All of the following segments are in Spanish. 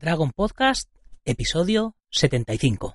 Dragon Podcast, episodio 75.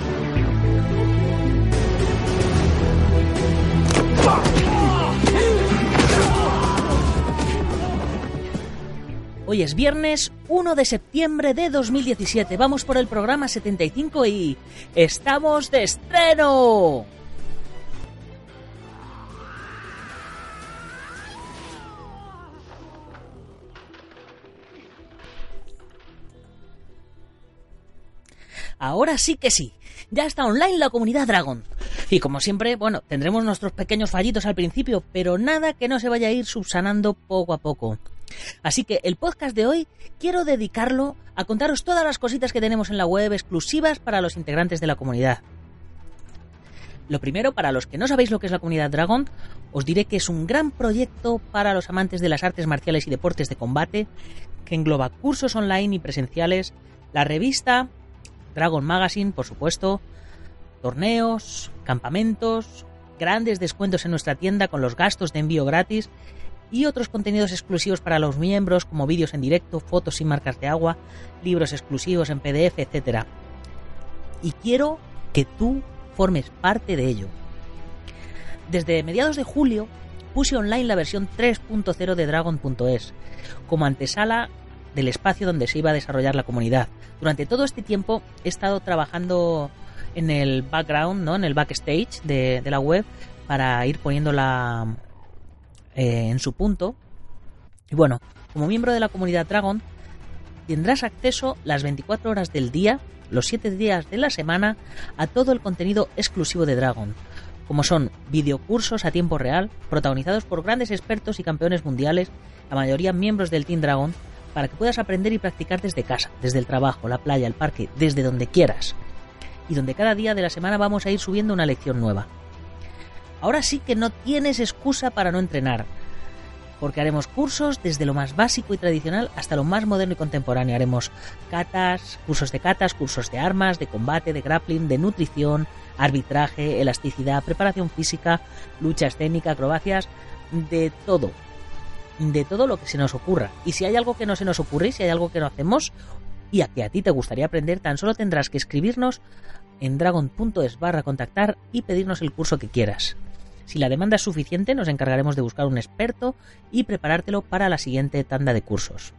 Hoy es viernes 1 de septiembre de 2017. Vamos por el programa 75 y estamos de estreno. Ahora sí que sí. Ya está online la comunidad Dragon. Y como siempre, bueno, tendremos nuestros pequeños fallitos al principio, pero nada que no se vaya a ir subsanando poco a poco. Así que el podcast de hoy quiero dedicarlo a contaros todas las cositas que tenemos en la web exclusivas para los integrantes de la comunidad. Lo primero, para los que no sabéis lo que es la comunidad Dragon, os diré que es un gran proyecto para los amantes de las artes marciales y deportes de combate, que engloba cursos online y presenciales, la revista, Dragon Magazine, por supuesto, torneos, campamentos, grandes descuentos en nuestra tienda con los gastos de envío gratis y otros contenidos exclusivos para los miembros como vídeos en directo, fotos sin marcas de agua, libros exclusivos en PDF, etc. Y quiero que tú formes parte de ello. Desde mediados de julio puse online la versión 3.0 de Dragon.es como antesala del espacio donde se iba a desarrollar la comunidad. Durante todo este tiempo he estado trabajando en el background, ¿no? en el backstage de, la web para ir poniéndola eh, en su punto. Y bueno, como miembro de la comunidad Dragon, tendrás acceso las 24 horas del día, los 7 días de la semana, a todo el contenido exclusivo de Dragon, como son videocursos a tiempo real, protagonizados por grandes expertos y campeones mundiales, la mayoría miembros del Team Dragon, para que puedas aprender y practicar desde casa, desde el trabajo, la playa, el parque, desde donde quieras. Y donde cada día de la semana vamos a ir subiendo una lección nueva. Ahora sí que no tienes excusa para no entrenar, porque haremos cursos desde lo más básico y tradicional hasta lo más moderno y contemporáneo. Haremos catas, cursos de catas, cursos de armas, de combate, de grappling, de nutrición, arbitraje, elasticidad, preparación física, lucha escénica, acrobacias, de todo. De todo lo que se nos ocurra. Y si hay algo que no se nos ocurre, y si hay algo que no hacemos, y a que a ti te gustaría aprender, tan solo tendrás que escribirnos en dragon.es barra contactar y pedirnos el curso que quieras. Si la demanda es suficiente, nos encargaremos de buscar un experto y preparártelo para la siguiente tanda de cursos.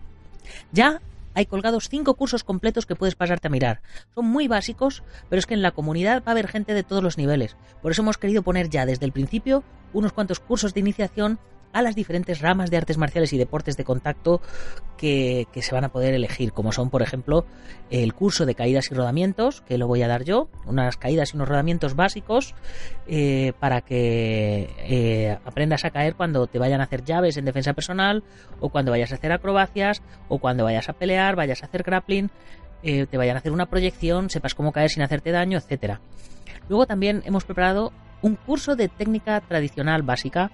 Ya hay colgados cinco cursos completos que puedes pasarte a mirar. Son muy básicos, pero es que en la comunidad va a haber gente de todos los niveles. Por eso hemos querido poner ya desde el principio unos cuantos cursos de iniciación a las diferentes ramas de artes marciales y deportes de contacto que, que, se van a poder elegir, como son, por ejemplo, el curso de caídas y rodamientos, que lo voy a dar yo, unas caídas y unos rodamientos básicos eh, para que eh, aprendas a caer cuando te vayan a hacer llaves en defensa personal, o cuando vayas a hacer acrobacias, o cuando vayas a pelear, vayas a hacer grappling, eh, te vayan a hacer una proyección, sepas cómo caer sin hacerte daño, etcétera. Luego también hemos preparado un curso de técnica tradicional básica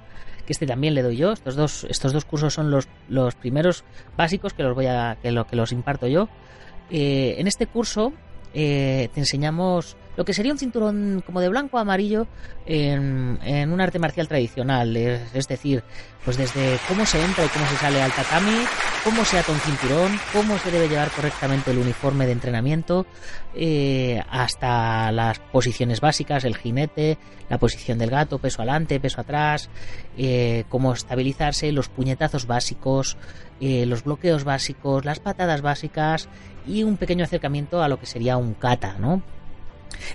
que este también le doy yo. Estos dos, estos dos cursos son los, los primeros básicos que los voy a, que, lo, que los imparto yo. Eh, en este curso eh, te enseñamos lo que sería un cinturón como de blanco a amarillo en, un arte marcial tradicional. Es, es, decir, pues desde cómo se entra y cómo se sale al tatami, cómo se ata un cinturón, cómo se debe llevar correctamente el uniforme de entrenamiento, eh, hasta las posiciones básicas, el jinete, la posición del gato, peso adelante, peso atrás, eh, cómo estabilizarse, los puñetazos básicos, eh, los bloqueos básicos, las patadas básicas y un pequeño acercamiento a lo que sería un kata, ¿no?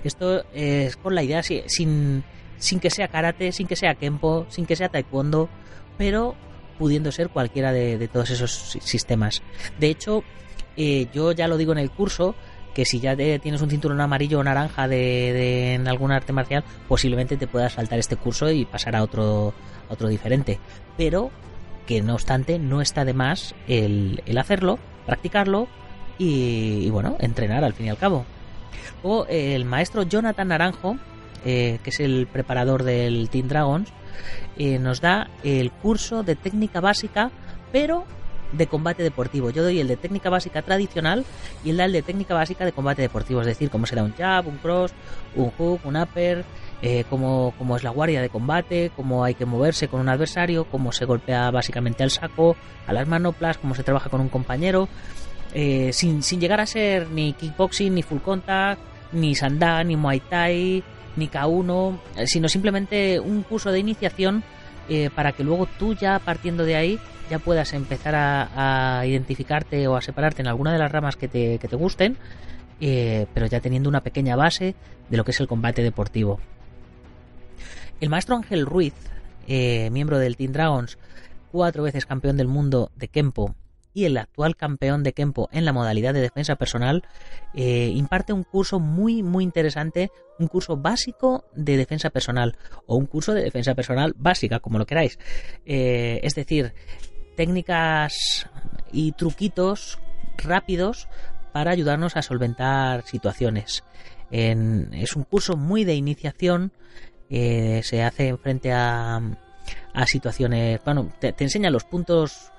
Esto es con la idea sin, sin que sea karate, sin que sea kempo, sin que sea taekwondo, pero pudiendo ser cualquiera de, todos esos sistemas. De hecho, eh, yo ya lo digo en el curso, que si ya tienes un cinturón amarillo o naranja de, en algún arte marcial, posiblemente te puedas saltar este curso y pasar a otro, otro diferente. Pero que no obstante no está de más el, el hacerlo, practicarlo y, y, bueno, entrenar al fin y al cabo. O el maestro Jonathan Naranjo, eh, que es el preparador del Team Dragons, eh, nos da el curso de técnica básica, pero de combate deportivo. Yo doy el de técnica básica tradicional y él da el de técnica básica de combate deportivo, es decir, cómo se da un jab, un cross, un hook, un upper, eh, cómo, cómo, es la guardia de combate, cómo hay que moverse con un adversario, cómo se golpea básicamente al saco, a las manoplas, cómo se trabaja con un compañero, eh, sin, sin llegar a ser ni kickboxing, ni full contact, ni sandá, ni muay thai, ni K1, sino simplemente un curso de iniciación eh, para que luego tú ya partiendo de ahí ya puedas empezar a, identificarte o a separarte en alguna de las ramas que te, que te gusten, eh, pero ya teniendo una pequeña base de lo que es el combate deportivo. El maestro Ángel Ruiz, eh, miembro del Team Dragons, cuatro veces campeón del mundo de Kempo y el actual campeón de Kempo en la modalidad de defensa personal, eh, imparte un curso muy, muy interesante, un curso básico de defensa personal o un curso de defensa personal básica, como lo queráis. Eh, es decir, técnicas y truquitos rápidos para ayudarnos a solventar situaciones. Es un curso muy de iniciación, eh, se hace frente a, a situaciones, bueno, te enseña los puntos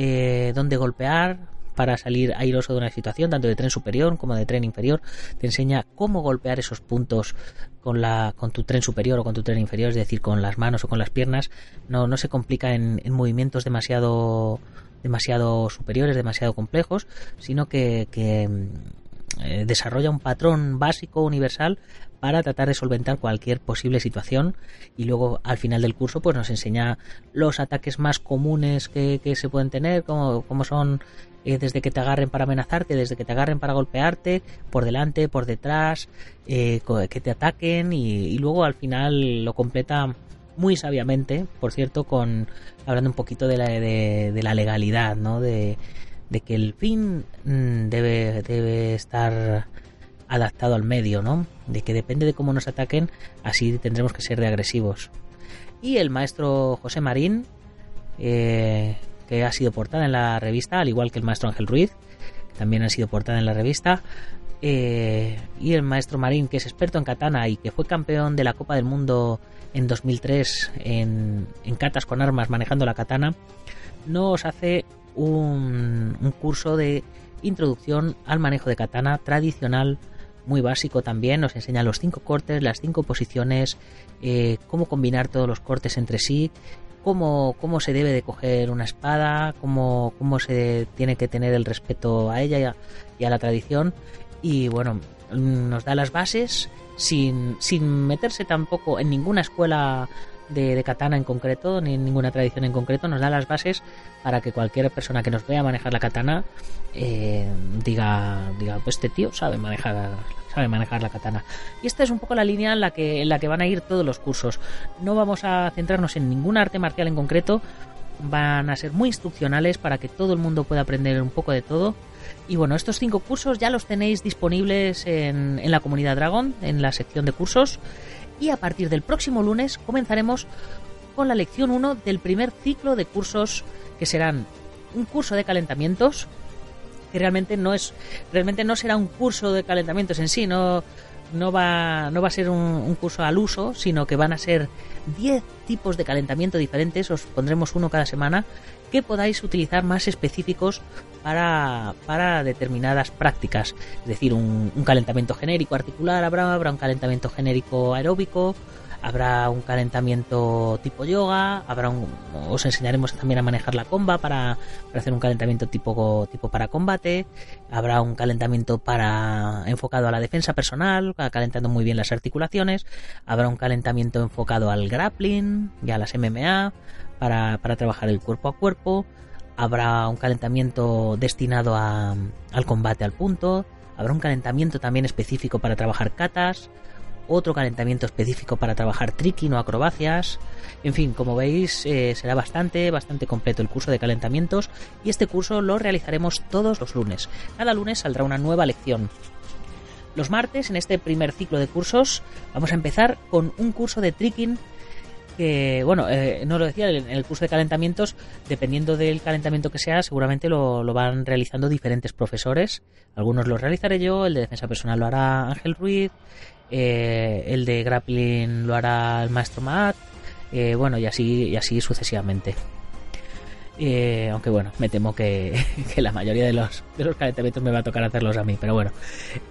eh, donde golpear para salir airoso de una situación, tanto de tren superior como de tren inferior. Te enseña cómo golpear esos puntos con, la, con tu tren superior o con tu tren inferior, es decir, con las manos o con las piernas. No, no se complica en, en movimientos demasiado, demasiado superiores, demasiado complejos, sino que, que eh, desarrolla un patrón básico universal para tratar de solventar cualquier posible situación y luego al final del curso pues nos enseña los ataques más comunes que, se pueden tener como, como son eh, desde que te agarren para amenazarte desde que te agarren para golpearte por delante por detrás eh, que te ataquen y, y, luego al final lo completa muy sabiamente por cierto con hablando un poquito de la, de, de la legalidad no de, de que el fin mmm, debe, debe estar adaptado al medio, ¿no? De que depende de cómo nos ataquen, así tendremos que ser de agresivos. Y el maestro José Marín, eh, que ha sido portada en la revista, al igual que el maestro Ángel Ruiz, que también ha sido portada en la revista, eh, y el maestro Marín, que es experto en katana y que fue campeón de la Copa del Mundo en 2003 en, en catas con armas manejando la katana, nos hace un, un curso de introducción al manejo de katana tradicional muy básico también, nos enseña los cinco cortes, las cinco posiciones, eh, cómo combinar todos los cortes entre sí, cómo, cómo se debe de coger una espada, cómo, cómo se tiene que tener el respeto a ella y a, y a la tradición. Y bueno, nos da las bases sin, sin meterse tampoco en ninguna escuela de, katana en concreto, ni ninguna tradición en concreto, nos da las bases para que cualquier persona que nos vea manejar la katana eh, diga, diga, pues este tío sabe manejar sabe manejar la katana. Y esta es un poco la línea en la que, en la que van a ir todos los cursos. No vamos a centrarnos en ningún arte marcial en concreto, van a ser muy instruccionales para que todo el mundo pueda aprender un poco de todo. Y bueno, estos cinco cursos ya los tenéis disponibles en, en la comunidad Dragon, en la sección de cursos y a partir del próximo lunes comenzaremos con la lección 1 del primer ciclo de cursos que serán un curso de calentamientos que realmente no es realmente no será un curso de calentamientos en sí, no no va, no va a ser un, un curso al uso, sino que van a ser 10 tipos de calentamiento diferentes, os pondremos uno cada semana, que podáis utilizar más específicos para, para determinadas prácticas. Es decir, un, un calentamiento genérico articular habrá, habrá un calentamiento genérico aeróbico, habrá un calentamiento tipo yoga, habrá un, os enseñaremos también a manejar la comba para, para, hacer un calentamiento tipo, tipo para combate, habrá un calentamiento para enfocado a la defensa personal, calentando muy bien las articulaciones, habrá un calentamiento enfocado al grappling y a las MMA para, para trabajar el cuerpo a cuerpo, habrá un calentamiento destinado a, al combate al punto, habrá un calentamiento también específico para trabajar katas, otro calentamiento específico para trabajar tricking o acrobacias. En fin, como veis, eh, será bastante, bastante completo el curso de calentamientos y este curso lo realizaremos todos los lunes. Cada lunes saldrá una nueva lección. Los martes, en este primer ciclo de cursos, vamos a empezar con un curso de tricking que, bueno, eh, no lo decía, en el curso de calentamientos, dependiendo del calentamiento que sea, seguramente lo, lo, van realizando diferentes profesores. Algunos los realizaré yo, el de defensa personal lo hará Ángel Ruiz, eh, el de grappling lo hará el maestro Matt, eh, bueno, y así, y así sucesivamente. Eh, aunque bueno, me temo que, que, la mayoría de los, de los calentamientos me va a tocar hacerlos a mí, pero bueno.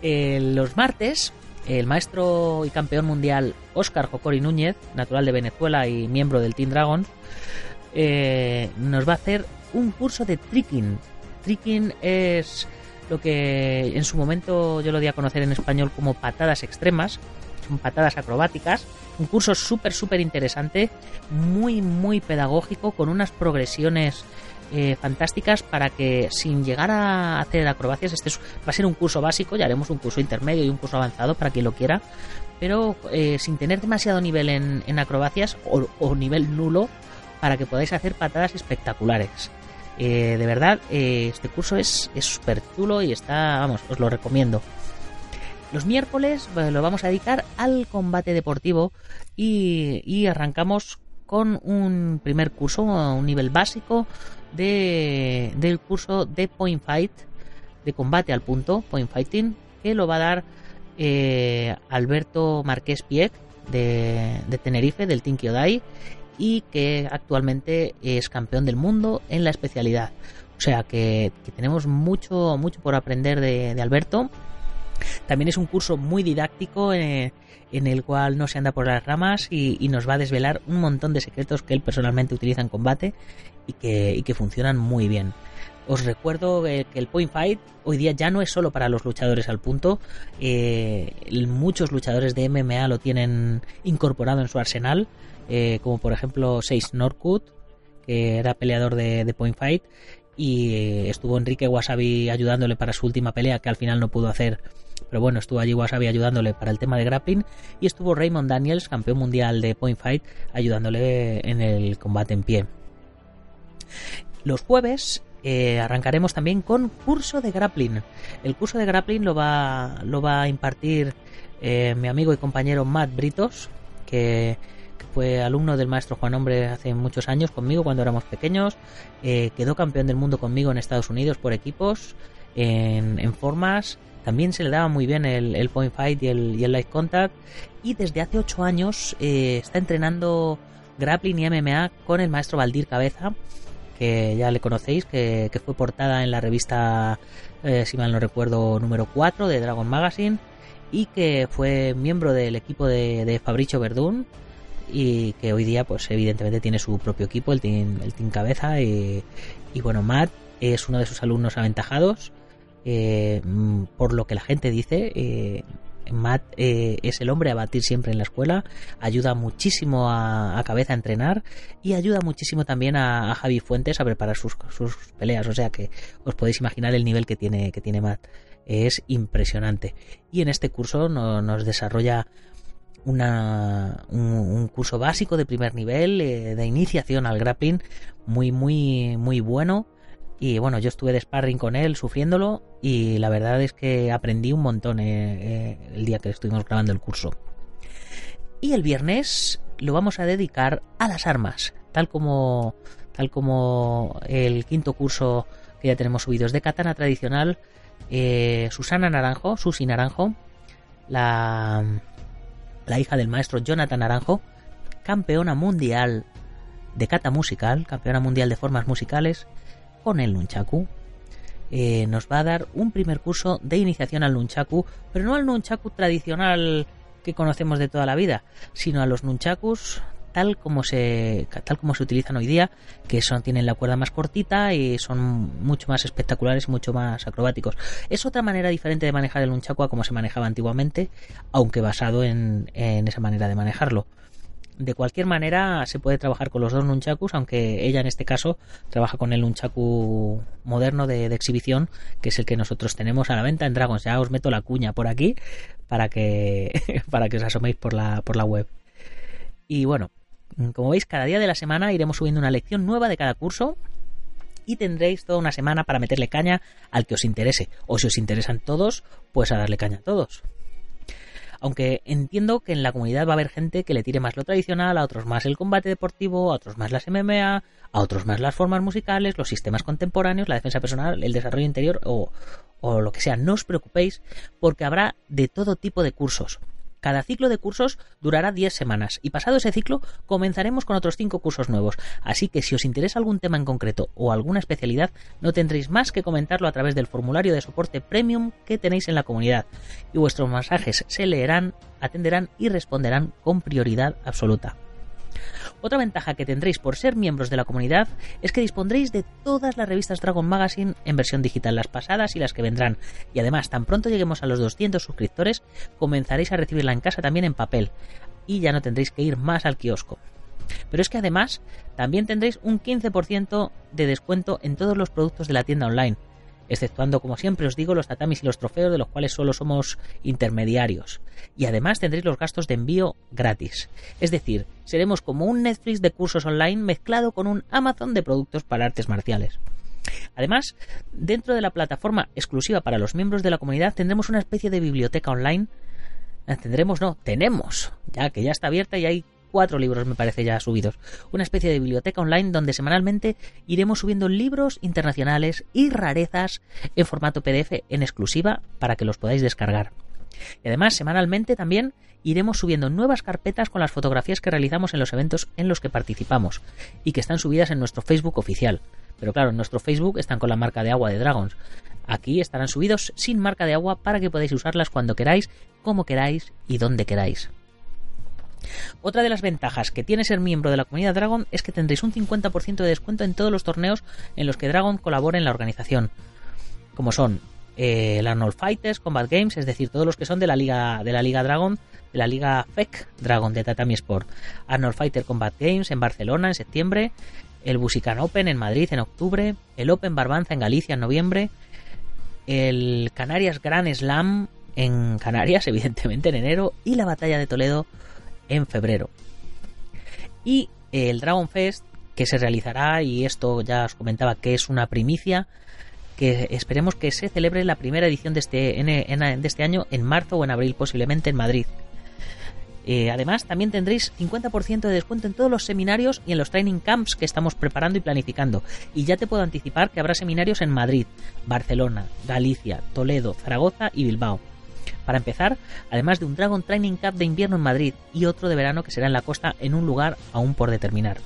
Eh, los martes, el maestro y campeón mundial Oscar Jocori Núñez, natural de Venezuela y miembro del Team Dragon, eh, nos va a hacer un curso de tricking. Tricking es lo que en su momento yo lo di a conocer en español como patadas extremas, son patadas acrobáticas, un curso súper, súper interesante, muy, muy pedagógico, con unas progresiones eh, fantásticas para que sin llegar a hacer acrobacias, este es, va a ser un curso básico, ya haremos un curso intermedio y un curso avanzado para quien lo quiera, pero eh, sin tener demasiado nivel en, en acrobacias o, o nivel nulo para que podáis hacer patadas espectaculares. Eh, de verdad, eh, este curso es súper chulo y está, vamos, os lo recomiendo. Los miércoles pues, lo vamos a dedicar al combate deportivo y, arrancamos con un primer curso, un nivel básico de, del curso de Point Fight, de combate al punto, Point Fighting, que lo va a dar eh, Alberto Marqués Pieck de, de Tenerife, del Team Kyodai, y que actualmente es campeón del mundo en la especialidad. O sea que, tenemos mucho, mucho por aprender de, Alberto. También es un curso muy didáctico eh, en el cual no se anda por las ramas y, nos va a desvelar un montón de secretos que él personalmente utiliza en combate y que, y que funcionan muy bien. Os recuerdo que el Point Fight hoy día ya no es solo para los luchadores al punto. Eh, muchos luchadores de MMA lo tienen incorporado en su arsenal eh, como por ejemplo Seis Norkut, que era peleador de, Point Fight, y eh, estuvo Enrique Wasabi ayudándole para su última pelea, que al final no pudo hacer. Pero bueno, estuvo allí Wasabi ayudándole para el tema de grappling. Y estuvo Raymond Daniels, campeón mundial de Point Fight, ayudándole en el combate en pie. Los jueves eh, arrancaremos también con curso de grappling. El curso de grappling lo va, lo va a impartir mi amigo y compañero Matt Britos, que fue alumno del maestro Juan Hombre hace muchos años conmigo cuando éramos pequeños. Eh, quedó campeón del mundo conmigo en Estados Unidos por equipos, en, en formas. También se le daba muy bien el, point fight y el, y light contact. Y desde hace 8 años eh, está entrenando grappling y MMA con el maestro Valdir Cabeza, que ya le conocéis, que, que fue portada en la revista, eh, si mal no recuerdo, número 4 de Dragon Magazine. Y que fue miembro del equipo de, de Fabricio Verdún, y que hoy día pues evidentemente tiene su propio equipo, el Team, el team Cabeza y, bueno, Matt es uno de sus alumnos aventajados eh, por lo que la gente dice eh, Matt eh, es el hombre a batir siempre en la escuela, ayuda muchísimo a, Cabeza a entrenar y ayuda muchísimo también a, Javi Fuentes a preparar sus, sus, peleas, o sea que os podéis imaginar el nivel que tiene, que tiene Matt. Es impresionante. Y en este curso no, nos desarrolla una, un, curso básico de primer nivel eh, de iniciación al grappling muy muy muy bueno. Y bueno yo estuve de sparring con él sufriéndolo y la verdad es que aprendí un montón eh, eh, el día que estuvimos grabando el curso. Y el viernes lo vamos a dedicar a las armas tal como tal como el quinto curso que ya tenemos subidos. De katana tradicional Susana Naranjo Susi Naranjo la, la hija del maestro Jonathan Naranjo, campeona mundial de kata musical, campeona mundial de formas musicales, con el nunchaku. Eh, nos va a dar un primer curso de iniciación al nunchaku, pero no al nunchaku tradicional que conocemos de toda la vida, sino a los nunchakus tal como se tal como se utilizan hoy día, que son tienen la cuerda más cortita y son mucho más espectaculares mucho más acrobáticos. Es otra manera diferente de manejar el nunchaku a como se manejaba antiguamente, aunque basado en, en esa manera de manejarlo. De cualquier manera, se puede trabajar con los dos nunchakus, aunque ella en este caso trabaja con el nunchaku moderno de, de, exhibición, que es el que nosotros tenemos a la venta en Dragons. Ya os meto la cuña por aquí para que, para que os asoméis por la, por la web. Y bueno, como veis, cada día de la semana iremos subiendo una lección nueva de cada curso y tendréis toda una semana para meterle caña al que os interese. O si os interesan todos, pues a darle caña a todos. Aunque entiendo que en la comunidad va a haber gente que le tire más lo tradicional, a otros más el combate deportivo, a otros más las MMA, a otros más las formas musicales, los sistemas contemporáneos, la defensa personal, el desarrollo interior o, o lo que sea. No os preocupéis porque habrá de todo tipo de cursos. Cada ciclo de cursos durará 10 semanas y pasado ese ciclo comenzaremos con otros 5 cursos nuevos. Así que si os interesa algún tema en concreto o alguna especialidad, no tendréis más que comentarlo a través del formulario de soporte premium que tenéis en la comunidad y vuestros mensajes se leerán, atenderán y responderán con prioridad absoluta. Otra ventaja que tendréis por ser miembros de la comunidad es que dispondréis de todas las revistas Dragon Magazine en versión digital, las pasadas y las que vendrán. Y además, tan pronto lleguemos a los 200 suscriptores, comenzaréis a recibirla en casa también en papel. Y ya no tendréis que ir más al kiosco. Pero es que además también tendréis un 15% de descuento en todos los productos de la tienda online exceptuando como siempre os digo los tatamis y los trofeos de los cuales solo somos intermediarios. Y además tendréis los gastos de envío gratis. Es decir, seremos como un Netflix de cursos online mezclado con un Amazon de productos para artes marciales. Además, dentro de la plataforma exclusiva para los miembros de la comunidad tendremos una especie de biblioteca online. Tendremos, no, tenemos, ya que ya está abierta y hay cuatro libros, me parece, ya subidos. Una especie de biblioteca online donde semanalmente iremos subiendo libros internacionales y rarezas en formato PDF en exclusiva para que los podáis descargar. Y además, semanalmente también iremos subiendo nuevas carpetas con las fotografías que realizamos en los eventos en los que participamos y que están subidas en nuestro Facebook oficial. Pero claro, en nuestro Facebook están con la marca de agua de Dragons. Aquí estarán subidos sin marca de agua para que podáis usarlas cuando queráis, como queráis y donde queráis. Otra de las ventajas que tiene ser miembro de la comunidad Dragon es que tendréis un 50% de descuento en todos los torneos en los que Dragon colabora en la organización, como son eh, el Arnold Fighters, Combat Games, es decir, todos los que son de la liga de la liga Dragon, de la liga FEC Dragon de Tatami Sport, Arnold Fighter Combat Games en Barcelona en septiembre, el Busican Open en Madrid en octubre, el Open Barbanza en Galicia en noviembre, el Canarias Grand Slam en Canarias, evidentemente en enero, y la Batalla de Toledo en febrero. Y el Dragon Fest, que se realizará, y esto ya os comentaba que es una primicia, que esperemos que se celebre la primera edición de este, de este año en marzo o en abril, posiblemente en Madrid. Eh, además, también tendréis 50% de descuento en todos los seminarios y en los training camps que estamos preparando y planificando. Y ya te puedo anticipar que habrá seminarios en Madrid, Barcelona, Galicia, Toledo, Zaragoza y Bilbao. Para empezar, además de un Dragon Training Cup de invierno en Madrid y otro de verano que será en la costa en un lugar aún por determinar.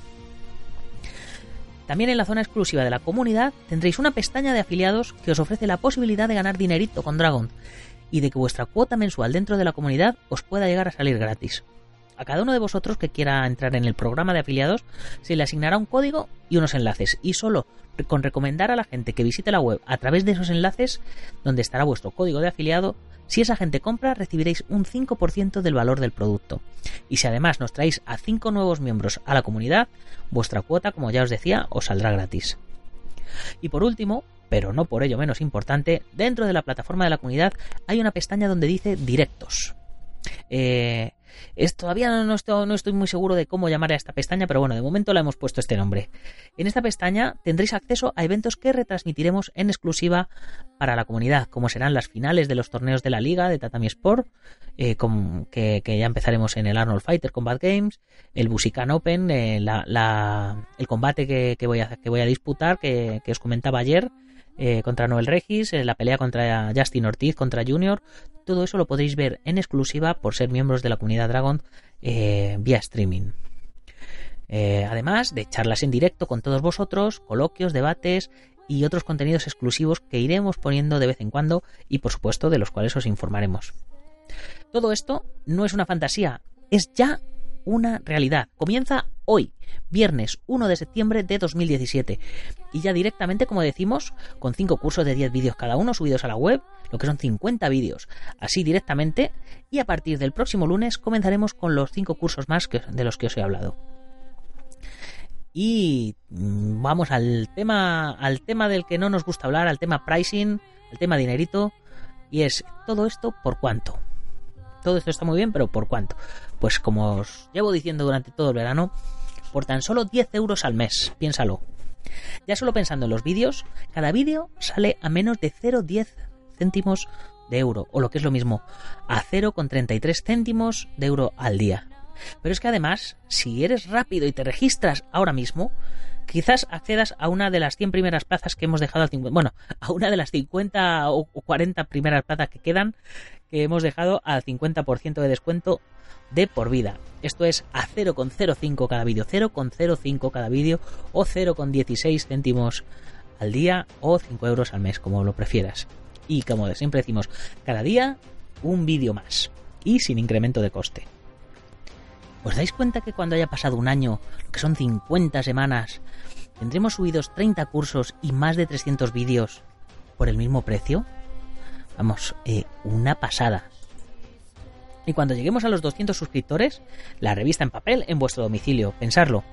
También en la zona exclusiva de la comunidad tendréis una pestaña de afiliados que os ofrece la posibilidad de ganar dinerito con Dragon y de que vuestra cuota mensual dentro de la comunidad os pueda llegar a salir gratis. A cada uno de vosotros que quiera entrar en el programa de afiliados se le asignará un código y unos enlaces y solo con recomendar a la gente que visite la web a través de esos enlaces donde estará vuestro código de afiliado si esa gente compra, recibiréis un 5% del valor del producto. Y si además nos traéis a 5 nuevos miembros a la comunidad, vuestra cuota, como ya os decía, os saldrá gratis. Y por último, pero no por ello menos importante, dentro de la plataforma de la comunidad hay una pestaña donde dice directos. Eh, es, todavía no estoy, no estoy muy seguro de cómo llamar a esta pestaña, pero bueno, de momento le hemos puesto este nombre. En esta pestaña tendréis acceso a eventos que retransmitiremos en exclusiva para la comunidad, como serán las finales de los torneos de la liga de Tatami Sport, eh, que, ya empezaremos en el Arnold Fighter Combat Games, el Busican Open, eh, el combate que, voy a, que voy a disputar, que, os comentaba ayer, eh, contra Noel Regis, eh, la pelea contra Justin Ortiz, contra Junior, todo eso lo podéis ver en exclusiva por ser miembros de la comunidad Dragon eh, vía streaming. además de charlas en directo con todos vosotros, coloquios, debates y otros contenidos exclusivos que iremos poniendo de vez en cuando y por supuesto de los cuales os informaremos. Todo esto no es una fantasía, es ya una realidad. Comienza hoy, viernes 1 de septiembre de 2017. Y ya directamente, como decimos, con 5 cursos de 10 vídeos cada uno subidos a la web, lo que son 50 vídeos, así directamente. Y a partir del próximo lunes comenzaremos con los 5 cursos más de los que os he hablado. Y mm, vamos al tema, al tema del que no nos gusta hablar, al tema pricing, al tema dinerito. Y es todo esto por cuánto. Todo esto está muy bien, pero ¿por cuánto? Pues como os llevo diciendo durante todo el verano, por tan solo 10 euros al mes, piénsalo. Ya solo pensando en los vídeos, cada vídeo sale a menos de 0,10 céntimos de euro, o lo que es lo mismo, a 0,33 céntimos de euro al día. Pero es que además, si eres rápido y te registras ahora mismo, quizás accedas a una de las 100 primeras plazas que hemos dejado al 50, bueno, a una de las 50 o 40 primeras plazas que quedan que hemos dejado al 50% de descuento de por vida. Esto es a 0,05 cada vídeo, 0,05 cada vídeo o 0,16 céntimos al día o 5 euros al mes, como lo prefieras. Y como siempre decimos, cada día un vídeo más y sin incremento de coste. ¿Os dais cuenta que cuando haya pasado un año, que son 50 semanas, tendremos subidos 30 cursos y más de 300 vídeos por el mismo precio? Vamos, eh, una pasada. Y cuando lleguemos a los 200 suscriptores, la revista en papel en vuestro domicilio. Pensarlo.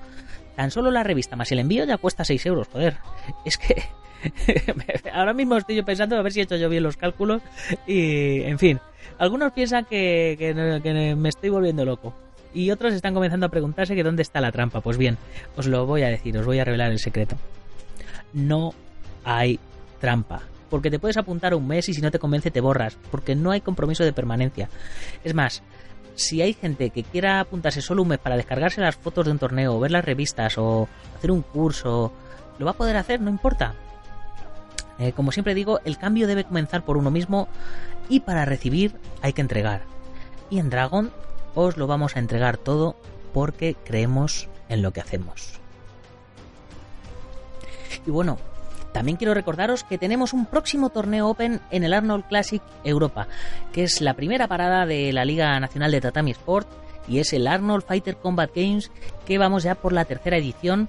Tan solo la revista más el envío ya cuesta 6 euros, joder. Es que ahora mismo estoy yo pensando a ver si he hecho yo bien los cálculos. Y, en fin, algunos piensan que, que, me estoy volviendo loco. Y otros están comenzando a preguntarse que dónde está la trampa. Pues bien, os lo voy a decir, os voy a revelar el secreto. No hay trampa porque te puedes apuntar un mes y si no te convence te borras, porque no hay compromiso de permanencia. Es más, si hay gente que quiera apuntarse solo un mes para descargarse las fotos de un torneo, o ver las revistas o hacer un curso, lo va a poder hacer, no importa. Eh, como siempre digo, el cambio debe comenzar por uno mismo y para recibir hay que entregar. Y en Dragon os lo vamos a entregar todo porque creemos en lo que hacemos. Y bueno, también quiero recordaros que tenemos un próximo torneo Open en el Arnold Classic Europa, que es la primera parada de la Liga Nacional de Tatami Sport y es el Arnold Fighter Combat Games, que vamos ya por la tercera edición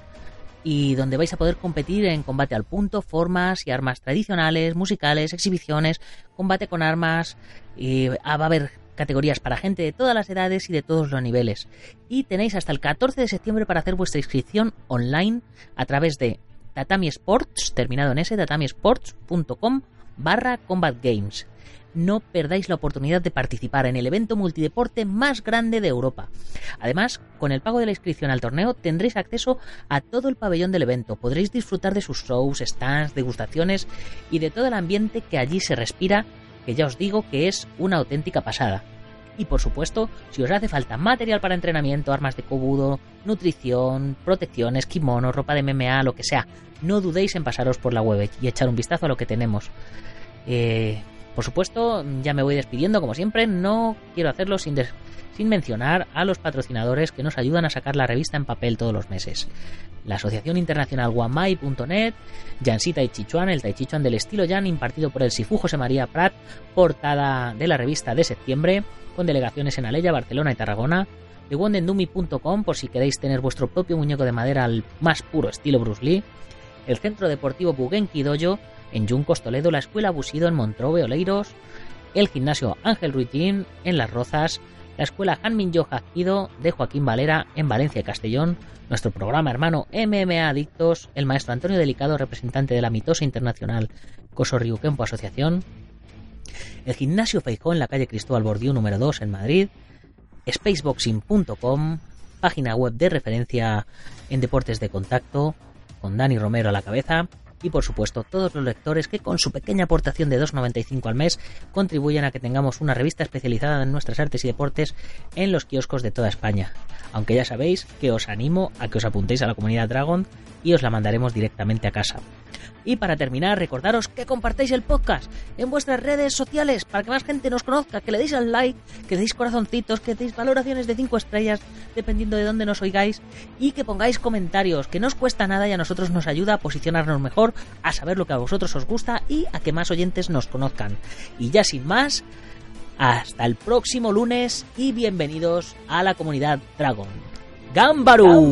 y donde vais a poder competir en combate al punto, formas y armas tradicionales, musicales, exhibiciones, combate con armas, y ah, va a haber categorías para gente de todas las edades y de todos los niveles. Y tenéis hasta el 14 de septiembre para hacer vuestra inscripción online a través de Tatami Sports, terminado en s, tatamisports.com barra Combat Games. No perdáis la oportunidad de participar en el evento multideporte más grande de Europa. Además, con el pago de la inscripción al torneo tendréis acceso a todo el pabellón del evento. Podréis disfrutar de sus shows, stands, degustaciones y de todo el ambiente que allí se respira, que ya os digo que es una auténtica pasada. Y por supuesto, si os hace falta material para entrenamiento, armas de cobudo, nutrición, protecciones, kimono, ropa de MMA, lo que sea, no dudéis en pasaros por la web y echar un vistazo a lo que tenemos. Eh, por supuesto, ya me voy despidiendo como siempre, no quiero hacerlo sin, sin mencionar a los patrocinadores que nos ayudan a sacar la revista en papel todos los meses. La Asociación Internacional Guamai.net, Jansita y Chichuan, el Tai Chichuan del estilo Jan impartido por el Sifu José María Prat, portada de la revista de septiembre, con delegaciones en Aleya, Barcelona y Tarragona, de wondendumi.com por si queréis tener vuestro propio muñeco de madera al más puro estilo Bruce Lee, el Centro Deportivo Bugenki Dojo en Juncos Toledo, la Escuela Busido en Montrove Oleiros, el Gimnasio Ángel Ruitín en Las Rozas, la Escuela Hanmin Yo de Joaquín Valera en Valencia Castellón, nuestro programa hermano MMA Adictos, el maestro Antonio Delicado, representante de la mitosa internacional Coso Kempo Asociación, el gimnasio Feijó en la calle Cristóbal Bordiú número 2 en Madrid, spaceboxing.com, página web de referencia en deportes de contacto, con Dani Romero a la cabeza, y por supuesto todos los lectores que con su pequeña aportación de 2,95 al mes contribuyen a que tengamos una revista especializada en nuestras artes y deportes en los kioscos de toda España. Aunque ya sabéis que os animo a que os apuntéis a la comunidad Dragon y os la mandaremos directamente a casa. Y para terminar, recordaros que compartáis el podcast en vuestras redes sociales para que más gente nos conozca, que le deis al like, que le deis corazoncitos, que deis valoraciones de 5 estrellas, dependiendo de dónde nos oigáis, y que pongáis comentarios, que no os cuesta nada y a nosotros nos ayuda a posicionarnos mejor, a saber lo que a vosotros os gusta y a que más oyentes nos conozcan. Y ya sin más, hasta el próximo lunes y bienvenidos a la comunidad Dragon. ¡Gámbaru!